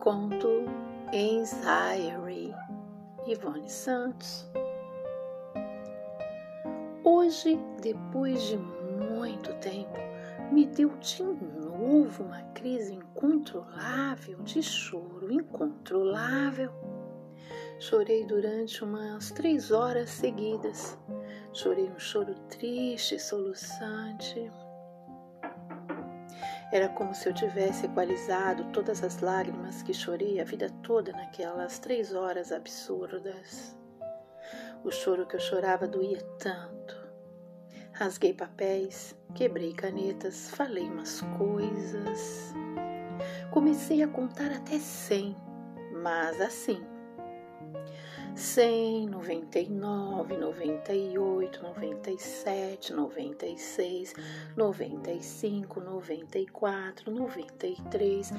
Conto Anxiety, Ivone Santos. Hoje, depois de muito tempo, me deu de novo uma crise incontrolável de choro incontrolável. Chorei durante umas três horas seguidas. Chorei um choro triste, soluçante. Era como se eu tivesse equalizado todas as lágrimas que chorei a vida toda naquelas três horas absurdas. O choro que eu chorava doía tanto. Rasguei papéis, quebrei canetas, falei umas coisas. Comecei a contar até cem, mas assim, cem, noventa e nove, noventa e oito, noventa e sete, noventa e seis, noventa e cinco, noventa e quatro, noventa e três,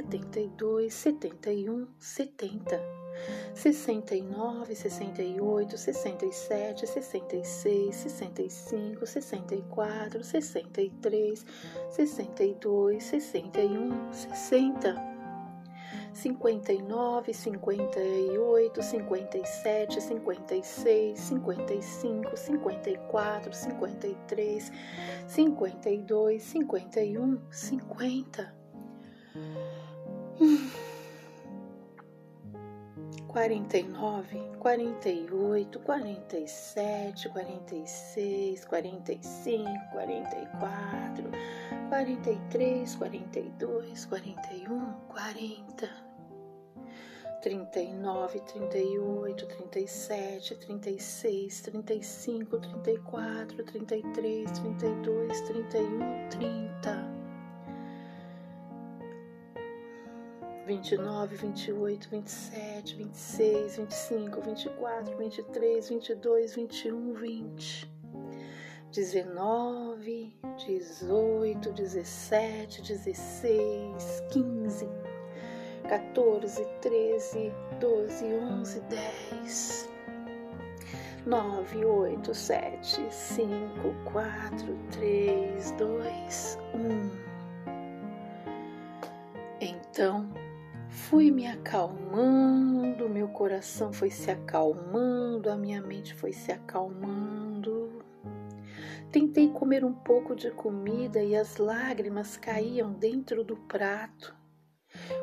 noventa e dois, noventa e um, noventa, oitenta e nove, oitenta e oito, oitenta e sete, oitenta e seis, oitenta e cinco, oitenta e quatro, oitenta e três, oitenta e dois, oitenta e um, oitenta, setenta setenta e nove, setenta e 39, 38, 37, 36, 35, 34, 33, 32, 31, 30. 29, 28, 27, 26, 25, 24, 23, 22, 21, 20. 19, 18, 17, 16, 15, 14, 13, 12, 11, 10, 9, 8, 7, 5, 4, 3, 2, 1. Então fui me acalmando, meu coração foi se acalmando, a minha mente foi se acalmando. Tentei comer um pouco de comida e as lágrimas caíam dentro do prato.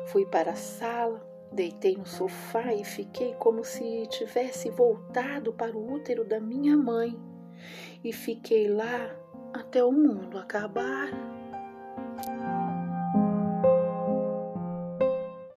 Fui para a sala, deitei no sofá e fiquei como se tivesse voltado para o útero da minha mãe. E fiquei lá até o mundo acabar.